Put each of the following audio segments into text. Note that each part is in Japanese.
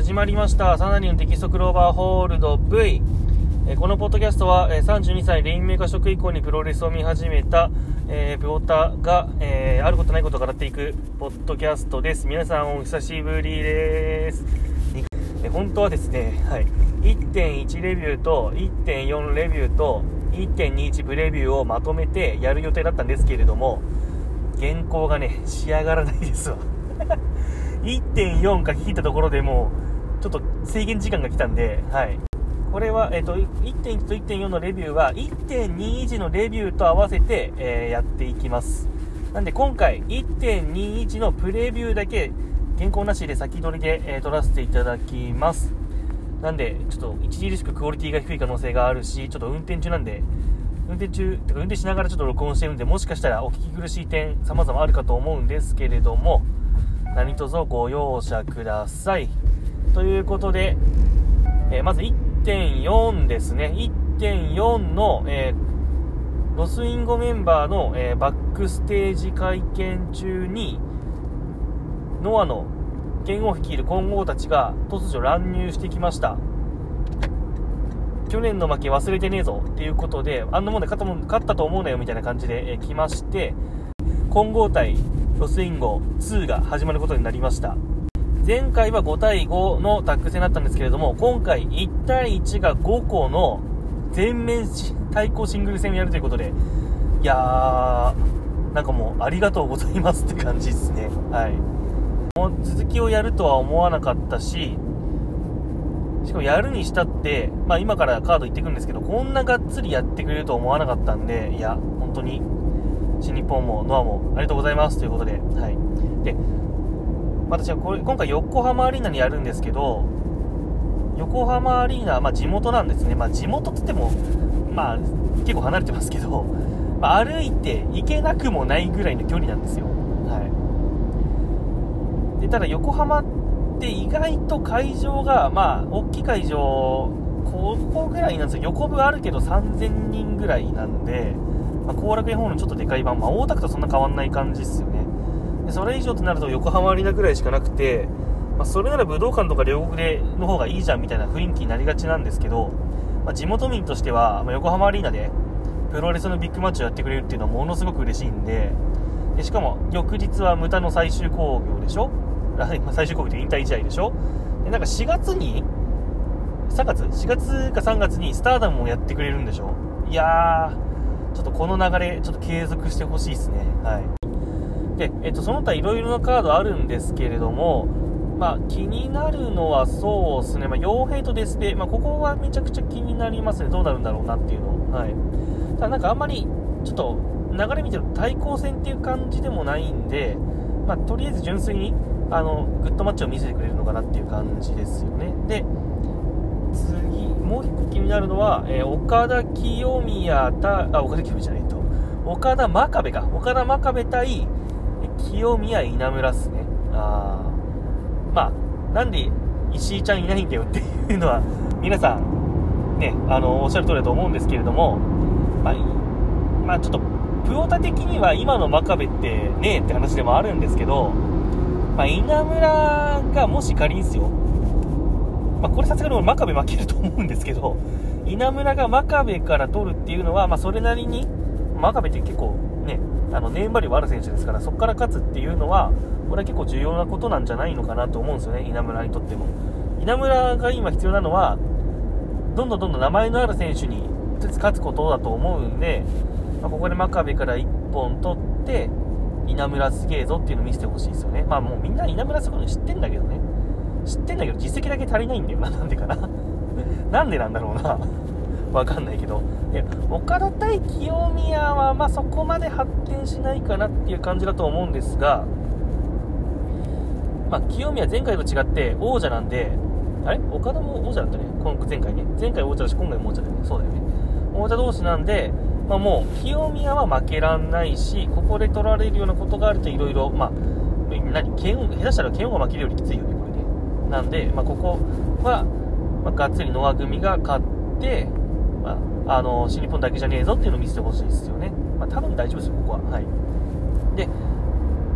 始まりました。サナリンテキストクローバーホールド V えこのポッドキャストは、え32歳レインメーカー職以降にプロレスを見始めた、えー、プオタが、えーあることないことを語っていくポッドキャストです。皆さんお久しぶりです。え本当はですね、はい、1.1レビューと1.4レビューと1.21プレビューをまとめてやる予定だったんですけれども原稿がね仕上がらないですわ。1.4書き切ったところでもうちょっと制限時間が来たんで、はい。これは、えっ、と、1.1と1.4のレビューは、1.21のレビューと合わせて、えーやっていきます。なんで今回、1.21のプレビューだけ、原稿なしで先取りで、えー撮らせていただきます。なんで、ちょっと著しくクオリティが低い可能性があるし、ちょっと運転中なんで、運転中、てか運転しながらちょっと録音してるんで、もしかしたらお聞き苦しい点、様々あるかと思うんですけれども、何卒ご容赦ください。ということで、えーまず1.4ですね。1.4の、えーロスインゴメンバーの、えーバックステージ会見中に、ノアの剣を率いる混合たちが突如乱入してきました。去年の負け忘れてねえぞっていうことで、あんなもんで勝ったもん勝ったと思うなよみたいな感じで、えー来まして、混合対ロスインゴ2が始まることになりました。前回は5対5のタッグ戦だったんですけれども、今回1対1が5個の全面対抗シングル戦をやるということで、いやー、なんかもうありがとうございますって感じですね。はい。もう続きをやるとは思わなかったし、しかもやるにしたって、まあ今からカード言ってくるんですけど、こんながっつりやってくれると思わなかったんで、いや、本当に、新日本もノアもありがとうございますということで、はい。で、私はこれ、今回横浜アリーナにやるんですけど、横浜アリーナ、まあ地元なんですね。まあ地元って言っても、まあ結構離れてますけど、まあ歩いて行けなくもないぐらいの距離なんですよ。はい。で、ただ横浜って意外と会場が、まあ大きい会場、ここぐらいなんですよ。横部あるけど3000人ぐらいなんで、まあ、後楽園ホールのちょっとでかい版、まあ大田区とそんな変わんない感じですよ。でそれ以上となると横浜アリーナぐらいしかなくて、まあ、それなら武道館とか両国での方がいいじゃんみたいな雰囲気になりがちなんですけど、まあ、地元民としては、ま、横浜アリーナでプロレスのビッグマッチをやってくれるっていうのはものすごく嬉しいんででしかも翌日はムタの最終興行でしょ？最終興行という引退試合でしょ？でなんか4月に3月 ?4 月か3月にスターダムをやってくれるんでしょ？いやーちょっとこの流れちょっと継続してほしいですね。はい。で、えっと、その他いろいろなカードあるんですけれども、まあ、気になるのはそうですね、まあ、傭兵とデスペ、まあ、ここはめちゃくちゃ気になりますね、どうなるんだろうなっていうの。はい。ただなんかあんまり、ちょっと、流れ見てると対抗戦っていう感じでもないんで、まあ、とりあえず純粋に、あの、グッドマッチを見せてくれるのかなっていう感じですよね。で、次、もう一個気になるのは、えー岡田清宮た、あ、岡田清宮じゃないと、岡田真壁か。岡田真壁対、清宮稲村っすね。あーまあ、なんで石井ちゃんいないんだよっていうのは、皆さん、ね、あの、おっしゃる通りだと思うんですけれども、まあ、まあ、ちょっと、プオタ的には今の真壁ってねえって話でもあるんですけど、まあ、稲村がもし仮にですよ、まあ、これさすがに真壁負けると思うんですけど、稲村が真壁から取るっていうのは、まあ、それなりに、真壁って結構ね、あの、ネームバリューある選手ですから、そこから勝つっていうのは、これは結構重要なことなんじゃないのかなと思うんですよね、稲村にとっても。稲村が今必要なのは、どんどんどんどん名前のある選手に勝つことだと思うんで、まあ、ここで真壁から1本取って、稲村すげえぞっていうのを見せてほしいですよね。まあもうみんな稲村すごいの知ってんだけどね。知ってんだけど実績だけ足りないんだよな。なんでかな。なんでなんだろうな。わかんないけど。で、岡田対清宮は、まあそこまで発展しないかなっていう感じだと思うんですが、まあ清宮前回と違って王者なんで、あれ？岡田も王者だったね。今前回ね。前回王者だし、今回も王者だよね。そうだよね。王者同士なんで、まあもう、清宮は負けらんないし、ここで取られるようなことがあるといろいろ、まあ、何、剣、下手したら剣をが負けるよりきついよね、これね。なんで、まあここは、まあ、がっつりノア組が勝って、まあ、あの、新日本だけじゃねえぞっていうのを見せてほしいですよね。まあ多分大丈夫ですよ、ここは。はい。で、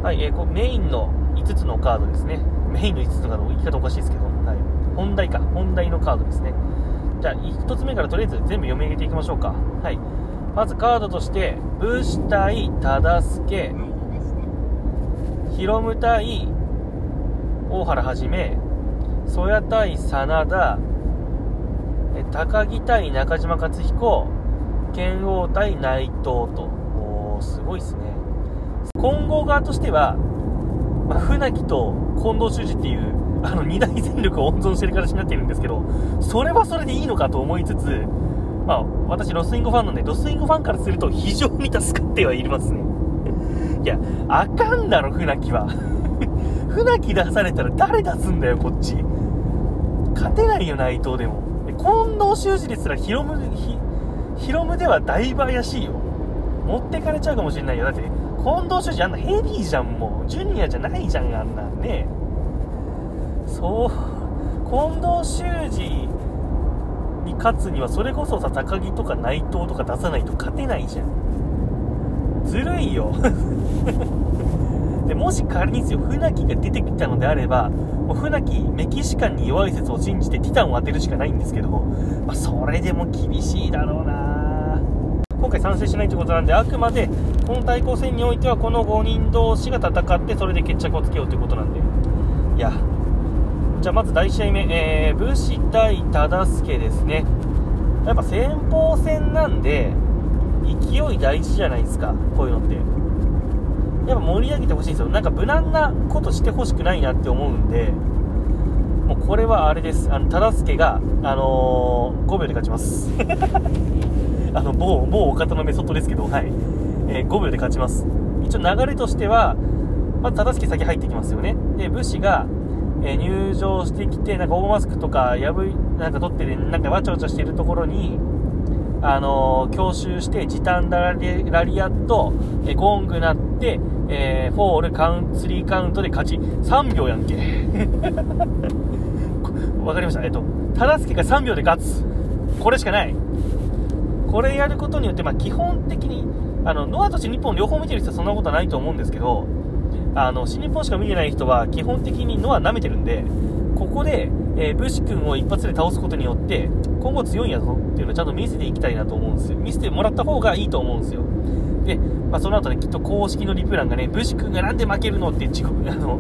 はい、えーこメインの5つのカードですね。メインの5つのカード、言い方おかしいですけど、はい、本題か本題のカードですねじゃあ1つ目からとりあえず全部読み上げていきましょうかはいまずカードとして武士対忠助ヒロム対大原はじめ曽谷対真田高木対中島克彦剣王対内藤と。おすごいですね。混合側としては、まあ、船木と近藤修二っていうあの2大戦力を温存してる形になっているんですけどそれはそれでいいのかと思いつつまあ私ロスインゴファンなんでロスインゴファンからすると非常に助かってはいますね。いやあかんだろ船木は。船木出されたら誰出すんだよこっち。勝てないよ内藤でも。近藤修二ですらヒロムヒヒロムではだいぶ怪しいよ。持ってかれちゃうかもしれないよ。だって近藤修二あんなヘビーじゃんもうジュニアじゃないじゃんあんな。んねそう。近藤修二に勝つにはそれこそさ高木とか内藤とか出さないと勝てないじゃん。ずるいよ。でもし仮にですよ船木が出てきたのであればもう船木メキシカンに弱い説を信じてティタンを当てるしかないんですけど、まあ、それでも厳しいだろうな。今回賛成しないということなんであくまでこの対抗戦においてはこの5人同士が戦ってそれで決着をつけようということなんで。いやじゃあまず第1試合目、えー、武士対忠助ですね。やっぱ先鋒戦なんで勢い大事じゃないですかこういうのって。やっぱ盛り上げてほしいんですよ。なんか無難なことしてほしくないなって思うんでもうこれはあれです。あの忠助が、あのー、5秒で勝ちます。あの某某お方のメソッドですけど、はい。えー、5秒で勝ちます。一応流れとしては、まあ、忠助先入ってきますよね。で武士が、えー、入場してきてなんか大マスクとか破いなんか取って、ね、なんかわちゃわちゃしてるところにあのー、強襲して時短ラリラリアット、えゴングなって、えー、フォールカウント、3カウントで勝ち。3秒やんけ。わかりました。えっと、忠助が3秒で勝つ。これしかない。これやることによって、まあ、基本的に、あの、ノアと新日本両方見てる人はそんなことはないと思うんですけど、あの、新日本しか見てない人は基本的にノア舐めてるんで、ここで、えー、武士君を一発で倒すことによって、今後強いんやぞっていうのをちゃんと見せていきたいなと思うんですよ。見せてもらった方がいいと思うんですよ。で、まあ、その後ね、きっと公式のリプランがね、武士君がなんで負けるのって地獄、あの、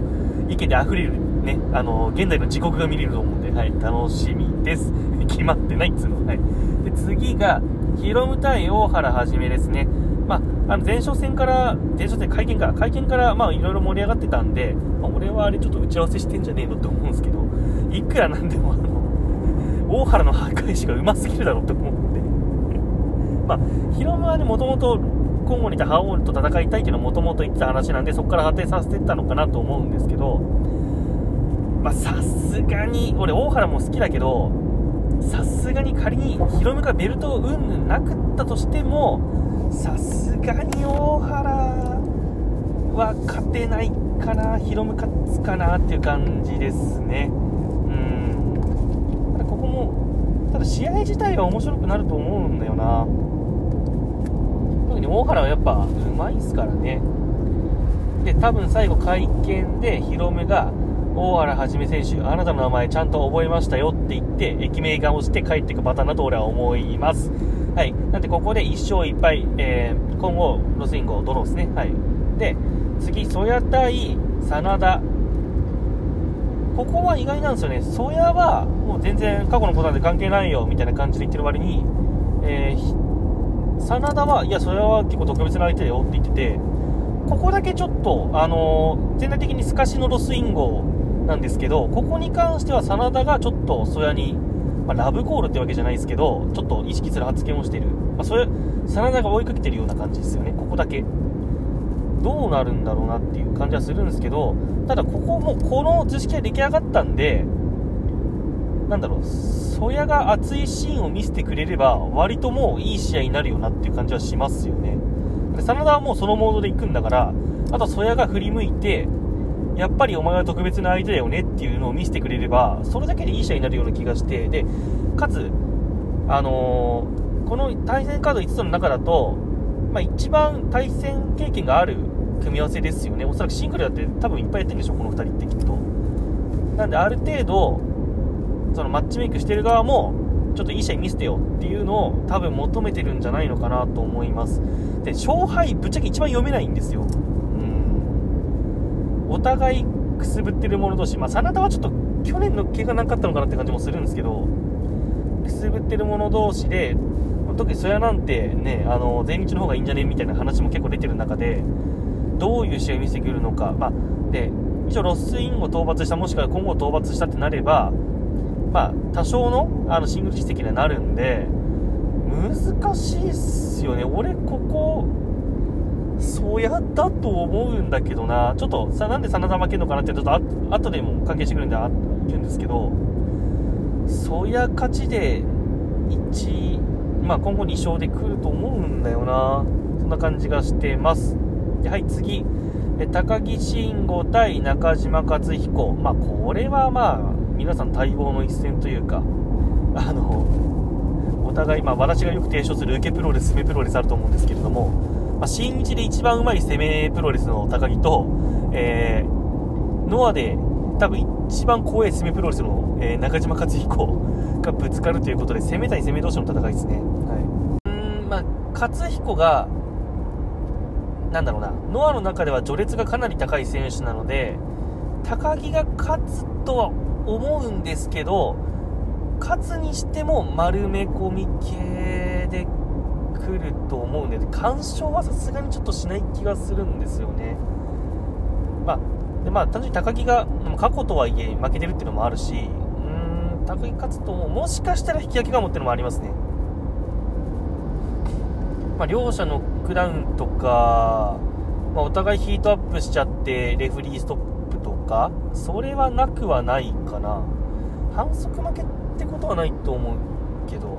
意見で溢れる、ね、あの、現代の地獄が見れると思うんで、はい、楽しみです。決まってないっつうの。はい。で、次が、ヒロム対大原はじめですね。まあ、あの前哨戦から、前哨戦会見から、会見から、まあ、いろいろ盛り上がってたんで、まあ、俺はあれちょっと打ち合わせしてんじゃねえのって思うんですけど、いくらなんでも、あの、大原の破壊しがうますぎるだろうって思うんで。まあ、ヒロムはね、もともと今後にいた覇王と戦いたいっていうのはもともと言ってた話なんで、そこから発展させてったのかなと思うんですけど、まあさすがに、俺、大原も好きだけど、さすがに仮にヒロムがベルトをうんぬんなくったとしても、さすがに大原は勝てないかな、ヒロム勝つかなっていう感じですね。うん。ただここもただ試合自体は面白くなると思うんだよな。特に大原はやっぱうまいっすからね。で多分最後会見でヒロムが大原はじめ選手あなたの名前ちゃんと覚えましたよって言って駅名が押して帰っていくパターンだと俺は思います。はい。なんでここで1勝1敗、えー、今後ロスインゴドローですね。はい。で次曽谷対真田ここは意外なんですよね。ソヤは、もう全然過去のことなんで関係ないよ、みたいな感じで言ってる割に、えー、真田は、いや、それは結構特別な相手だよって言ってて、ここだけちょっと、あのー、全体的に透かしのロスインゴなんですけど、ここに関しては真田がちょっとソヤに、まあ、ラブコールってわけじゃないですけど、ちょっと意識する発言をしている。まあ、それ、真田が追いかけてるような感じですよね、ここだけ。どうなるんだろうなっていう感じはするんですけど、ただここも、この図式が出来上がったんで、なんだろう、ソヤが熱いシーンを見せてくれれば、割ともういい試合になるよなっていう感じはしますよね。で、真田はもうそのモードで行くんだから、あとはソヤが振り向いて、やっぱりお前は特別な相手だよねっていうのを見せてくれれば、それだけでいい試合になるような気がして、で、かつ、あのー、この対戦カード5つの中だと、まあ、一番対戦経験がある組み合わせですよね。おそらくシングルだって多分いっぱいやってるんでしょ、この2人ってきっと。なんで、ある程度、そのマッチメイクしてる側もちょっといい試合見せてよっていうのを多分求めてるんじゃないのかなと思いますで勝敗ぶっちゃけ一番読めないんですよお互いくすぶってる者同士まあ真田はちょっと去年の怪我なかったのかなって感じもするんですけどくすぶってる者同士で特にそやなんてねあの前日の方がいいんじゃねみたいな話も結構出てる中でどういう試合を見せてくるのか、まあ、で一応ロスインを討伐したもしくは今後討伐したってなればまあ、多少のあのシングル実績にはなるんで、難しいっすよね。俺、ここ、そうやったと思うんだけどな。ちょっと、さ、なんで真田負けるのかなって、ちょっとあ後でも関係してくるんで、言うんですけど、そうや勝ちで、1、まあ、今後2勝で来ると思うんだよな。そんな感じがしてます。はい、次。え高木慎吾対中島克彦。まあ、これはまあ、皆さん待望の一戦というか、あの、お互い、まあ、私がよく提唱する受けプロレス、攻めプロレスあると思うんですけれども、まあ、新日で一番うまい攻めプロレスの高木と、えー、ノアで多分一番怖い攻めプロレスの、えー、中島克彦がぶつかるということで、攻め対攻め同士の戦いですね。はい。うん、まあ、克彦が、なんだろうな、ノアの中では序列がかなり高い選手なので、高木が勝つとは思うんですけど、勝つにしても丸め込み系で来ると思うんで、干渉はさすがにちょっとしない気がするんですよね。まあ、でまあ、単純に高木が過去とはいえ負けてるっていうのもあるし、うーん、高木勝つとももしかしたら引き分けかもっていうのもありますね。まあ、両者ノックダウンとか、まあ、お互いヒートアップしちゃってレフリーストップとかそれはなくはないかな反則負けってことはないと思うけど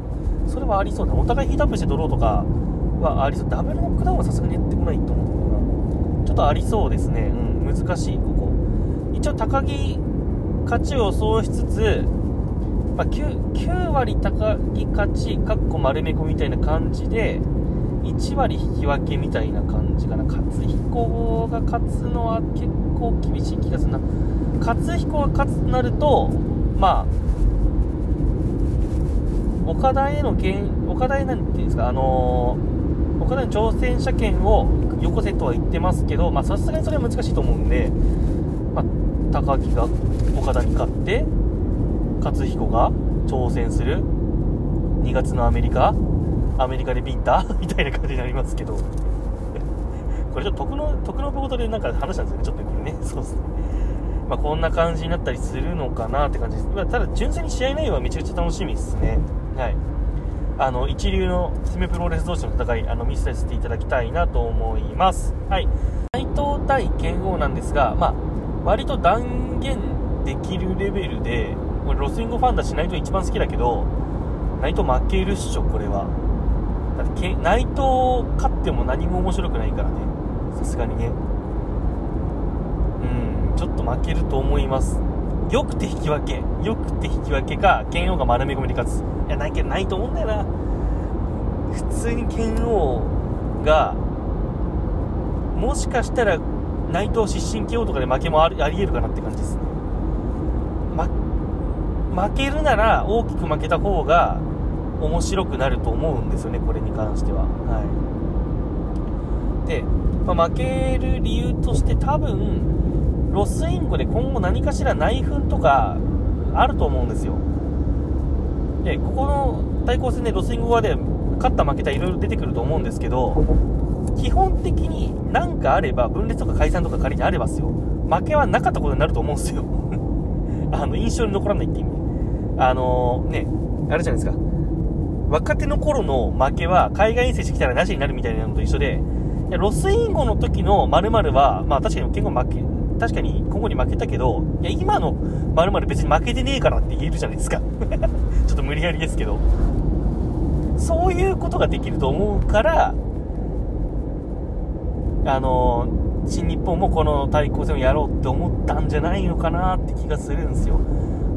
それはありそうだ。お互いヒートアップしてドローとかはありそう。ダブルノックダウンはさすがにやってこないと思うんだけどちょっとありそうですね。うん。難しいここ。一応高木勝ちを予想しつつ、まあ、9, 9割高木勝ちかっこ丸め込みみたいな感じで1割引き分けみたいな感じかな。勝彦が勝つのは結構厳しい気がするな。勝彦が勝つとなるとまあ岡田への権岡田へなんていうんですかあのー、岡田への挑戦者権をよこせとは言ってますけどまさすがにそれは難しいと思うんで、まあ、高木が岡田に勝って勝彦が挑戦する2月のアメリカアメリカでビンタ みたいな感じになりますけど これちょっと徳の、徳のことでなんか話したんですよね、ちょっとこれね。そうですね。まあ、こんな感じになったりするのかなって感じです。まあ、ただ、純粋に試合内容はめちゃくちゃ楽しみですね。はい。あの、一流の攻めプロレス同士の戦い、あの、見せていただきたいなと思います。はい。内藤対剣王なんですが、まあ、割と断言できるレベルで、これロスインゴファンだし内藤一番好きだけど、内藤負けるっしょ、これは。だって内藤勝っても何も面白くないからね。さすがにねうんちょっと負けると思いますよくて引き分けよくて引き分けか剣王が丸め込みで勝つ。いやないけどないと思うんだよな。普通に剣王がもしかしたら内藤失神 KO とかで負けもありありえるかなって感じです。ね、ま、負けるなら大きく負けた方が面白くなると思うんですよねこれに関しては。はい。でまあ、負ける理由として多分、ロスインゴで今後何かしら内紛とかあると思うんですよ。で、ここの対抗戦でロスインゴ側で勝った負けたいろいろ出てくると思うんですけど、基本的に何かあれば、分裂とか解散とか仮にあればですよ。負けはなかったことになると思うんですよ。あの、印象に残らないって意味。あのー、ね、あれじゃないですか。若手の頃の負けは海外遠征してきたらなしになるみたいなのと一緒で、や、ロスインゴの時の〇〇は、まあ確かに結構負け、確かに今後に負けたけど、いや、今の〇〇別に負けてねえからって言えるじゃないですか。ちょっと無理やりですけど。そういうことができると思うから、あの、新日本もこの対抗戦をやろうって思ったんじゃないのかなって気がするんですよ。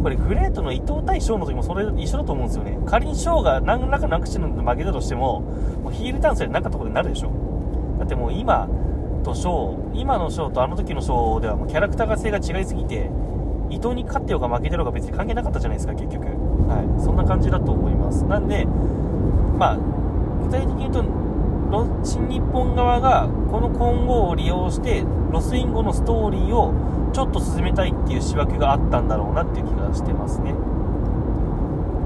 これグレートの伊藤対翔の時もそれ一緒だと思うんですよね。仮に翔が何らかのアクシデントで負けたとしても、もうヒールダンスでなかったことになるでしょ。だってもう今とショー今のショーとあの時のショーではもうキャラクターが性が違いすぎて伊藤に勝ってようが負けてようが別に関係なかったじゃないですか結局。はい。そんな感じだと思います。なんでまあ具体的に言うと新日本側がこの金剛を利用してロスインゴのストーリーをちょっと進めたいっていう思惑があったんだろうなっていう気がしてますね。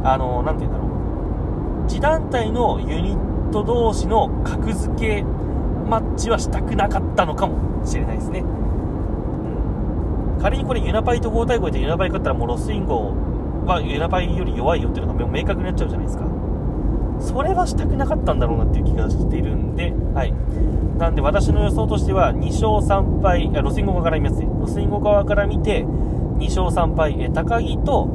あの何て言うんだろう。自団体のユニット同士の格付けマッチはしたくなかったのかもしれないですね、うん、仮にこれユナパイと5対5でユナパイ勝ったらもうロスインゴはユナパイより弱いよっていうのが明確になっちゃうじゃないですかそれはしたくなかったんだろうなっていう気がしているんで、はい。なんで私の予想としては、2勝3敗、ロスインゴ側から見ます。ロスインゴ側から見て、2勝3敗、え高木と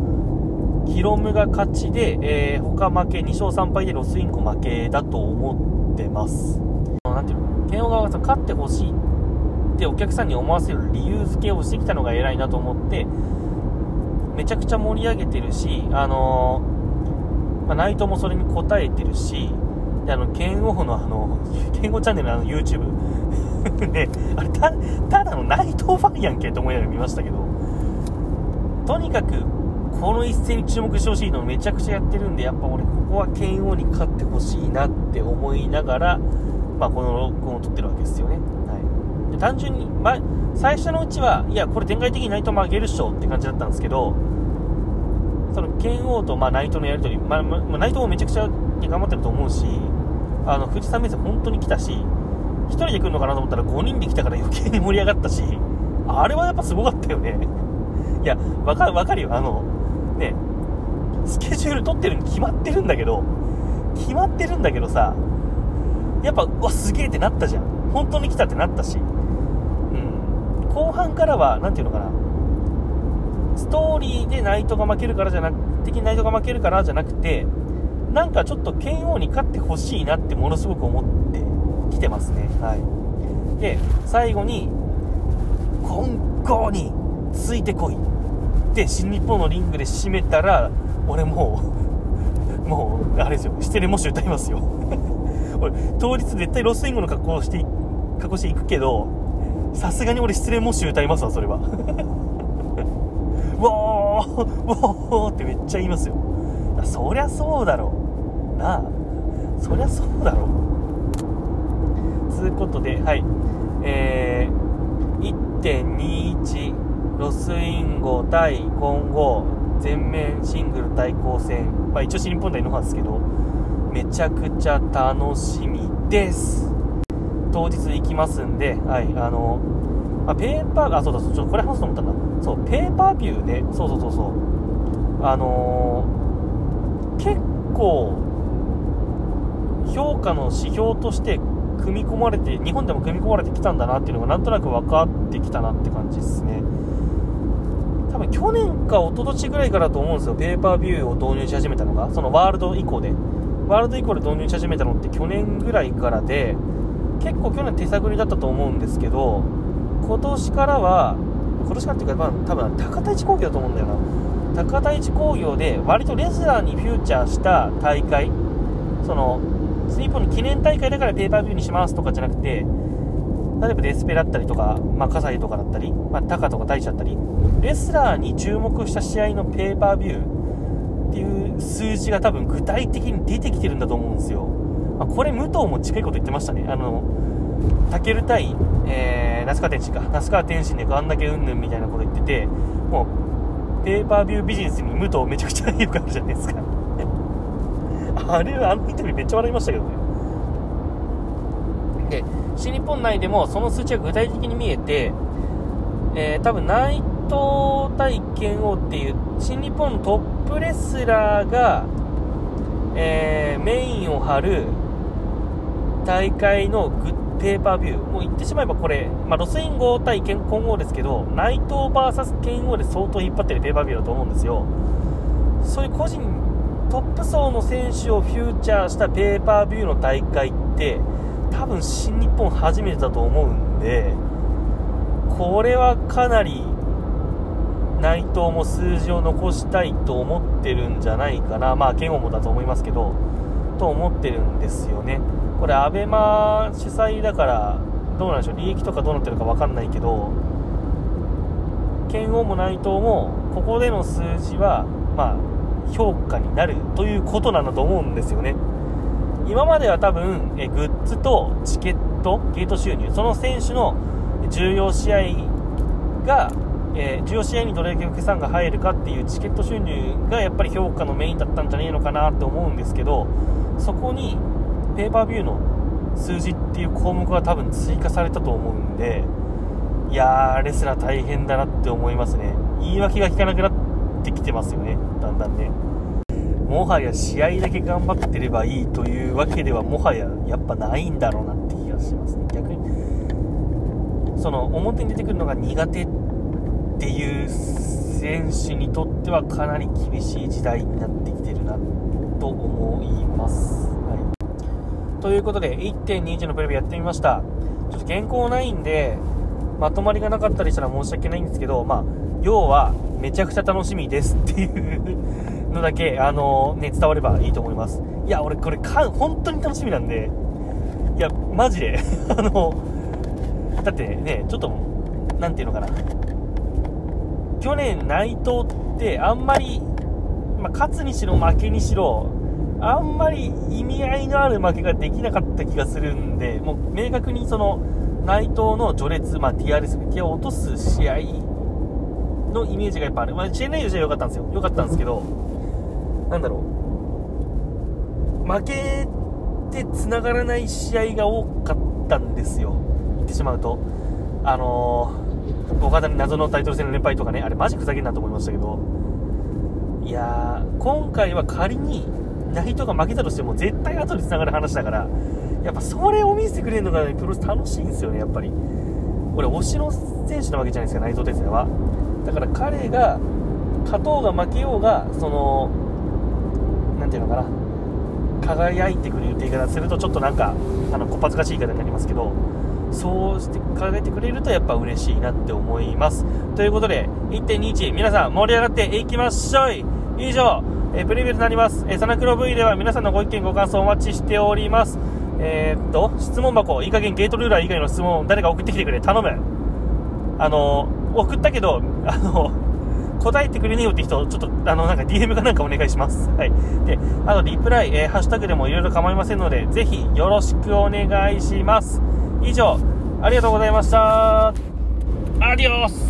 ヒロムが勝ちで、えー、他負け、2勝3敗でロスインゴ負けだと思ってます。なんていうの金剛側がさ勝ってほしいってお客さんに思わせる理由付けをしてきたのが偉いなと思って、めちゃくちゃ盛り上げてるし、あのーまあ、内藤もそれに応えてるし、であの、剣王のあの、剣王チャンネルのあの YouTube ね、あれた、ただの内藤ファンやんけと思いながら見ましたけど、とにかく、この一戦に注目してほしいのめちゃくちゃやってるんで、やっぱ俺、ここは剣王に勝ってほしいなって思いながら、まあ、この録音を撮ってるわけですよね。はい。で単純に、ま、最初のうちは、いや、これ展開的に内藤負けるっしょって感じだったんですけど、その剣王とまあナイトのやり取り、まあまあ、ナイトもめちゃくちゃ頑張ってると思うし、あの富士山目線本当に来たし、1人で来るのかなと思ったら5人で来たから余計に盛り上がったし、あれはやっぱすごかったよね。いや、わかる、わかるよ。あの、ね、スケジュール取ってるに決まってるんだけど、決まってるんだけどさ、やっぱ、うわ、すげえってなったじゃん。本当に来たってなったし。うん。後半からは、なんていうのかな。ストーリーでナイトが負けるからじゃなく、敵にナイトが負けるからじゃなくて、なんかちょっと剣王に勝ってほしいなってものすごく思ってきてますね。はい。で、最後に、金剛についてこいって新日本のリングで締めたら、俺もう、もう、あれですよ、してるもし歌いますよ。俺、当日絶対ロスインゴの格好して、格好していくけど、さすがに俺失恋もし歌いますわ、それは。ウォーウォーってめっちゃ言いますよ。そりゃそうだろう。なあ。そりゃそうだろう。つうことではい。えー、1.21ロスインゴ対混合全面シングル対抗戦、まあ、一応新日本代のはずですけどめちゃくちゃ楽しみです当日行きますんで、はい、あのあ、ペーパー、あ、そうだ、そう、ちょっとこれ話すと思ったんだ。そう、ペーパービューね、そうそうそうそう。あのー、結構、評価の指標として組み込まれて、日本でも組み込まれてきたんだなっていうのがなんとなく分かってきたなって感じですね。多分去年か一昨年ぐらいからと思うんですよ、ペーパービューを導入し始めたのが、そのワールド以降で。ワールド以降で導入し始めたのって去年ぐらいからで、結構去年手探りだったと思うんですけど、今年からは、今年からっていうか、ま、多分高田一工業だと思うんだよな。高田一工業で、割とレスラーにフューチャーした大会、その、スリーポンの記念大会だからペーパービューにしますとかじゃなくて、例えばデスペだったりとか、まあ、葛西とかだったり、まあ、タカとか大地だったり、レスラーに注目した試合のペーパービューっていう数字が多分具体的に出てきてるんだと思うんですよ。まあ、これ、武藤も近いこと言ってましたね。あの、タケル対、えー、那須川天心か。那須川天心であんだけうんぬんみたいなこと言ってて、もう、ペーパービュービジネスに武藤めちゃくちゃ良くあるじゃないですか。あれは、あのインタビューめっちゃ笑いましたけどね。で、新日本内でもその数値が具体的に見えて、えー、多分内藤対剣王っていう新日本のトップレスラーが、えー、メインを張る大会のグペーパービュー、もう言ってしまえばこれ、まあ、ロスインゴ対混合ですけど、内藤 VS 剣王で相当引っ張ってるペーパービューだと思うんですよ。そういう個人、トップ層の選手をフューチャーしたペーパービューの大会って、多分新日本初めてだと思うんで、これはかなり内藤も数字を残したいと思ってるんじゃないかな。まあ、剣王もだと思いますけど、と思ってるんですよね。これ abema 主催だからどうなんでしょう利益とかどうなってるか分かんないけど剣王も内藤もここでの数字はまあ評価になるということなんだと思うんですよね今までは多分えグッズとチケットゲート収入その選手の重要試合が、えー、重要試合にどれだけお客さんが入るかっていうチケット収入がやっぱり評価のメインだったんじゃねえのかなって思うんですけどそこにペーパービューの数字っていう項目が多分追加されたと思うんでいやーレスラー大変だなって思いますね。言い訳が効かなくなってきてますよね。だんだんね。もはや試合だけ頑張ってればいいというわけではもはややっぱないんだろうなって気がしますね。逆にその表に出てくるのが苦手っていう選手にとってはかなり厳しい時代になってきてるなと思います、はい、ということで1.21のプレビューやってみました。ちょっと原稿ないんでまとまりがなかったりしたら申し訳ないんですけどまあ要はめちゃくちゃ楽しみですっていうのだけ、あのね、伝わればいいと思います。いや、俺これか、本当に楽しみなんで、いや、マジで。あの、だってね、ちょっと、なんていうのかな。去年、内藤ってあんまり、まあ、勝つにしろ負けにしろ、あんまり意味合いのある負けができなかった気がするんで、もう明確にその、内藤の序列、まあ、TRS、ティアを落とす試合のイメージがやっぱある。まあ、チェンライドじゃ良かったんですよ。良かったんですけど、なんだろう、負けて繋がらない試合が多かったんですよ。言ってしまうと。あのー、岡田に謎のタイトル戦の連敗とかね、あれマジふざけんなと思いましたけど、いやー、今回は仮に、ナイトが負けたとしても絶対後に繋がる話だから、やっぱそれを見せてくれるのが、ね、プロレス楽しいんですよね、やっぱり。俺、推しの選手なわけじゃないですか、内藤哲也は。だから彼が、勝とうが負けようが、その、何ていうのかな輝いてくれるって言い方するとちょっとなんかあのこっぱずかしい言い方になりますけどそうして輝いてくれるとやっぱ嬉しいなって思いますということで1.21皆さん盛り上がっていきましょう以上えプレビューとなります、えサナクロ V では皆さんのご意見ご感想お待ちしておりますえー、っと質問箱いい加減ゲートルーラー以外の質問誰か送ってきてくれ頼むあの送ったけどあの 答えてくれねえよって人、ちょっと、あの、なんか DM かなんかお願いします。はい。で、あと、リプライ、えー、ハッシュタグでもいろいろ構いませんので、ぜひ、よろしくお願いします。以上、ありがとうございました。アディオス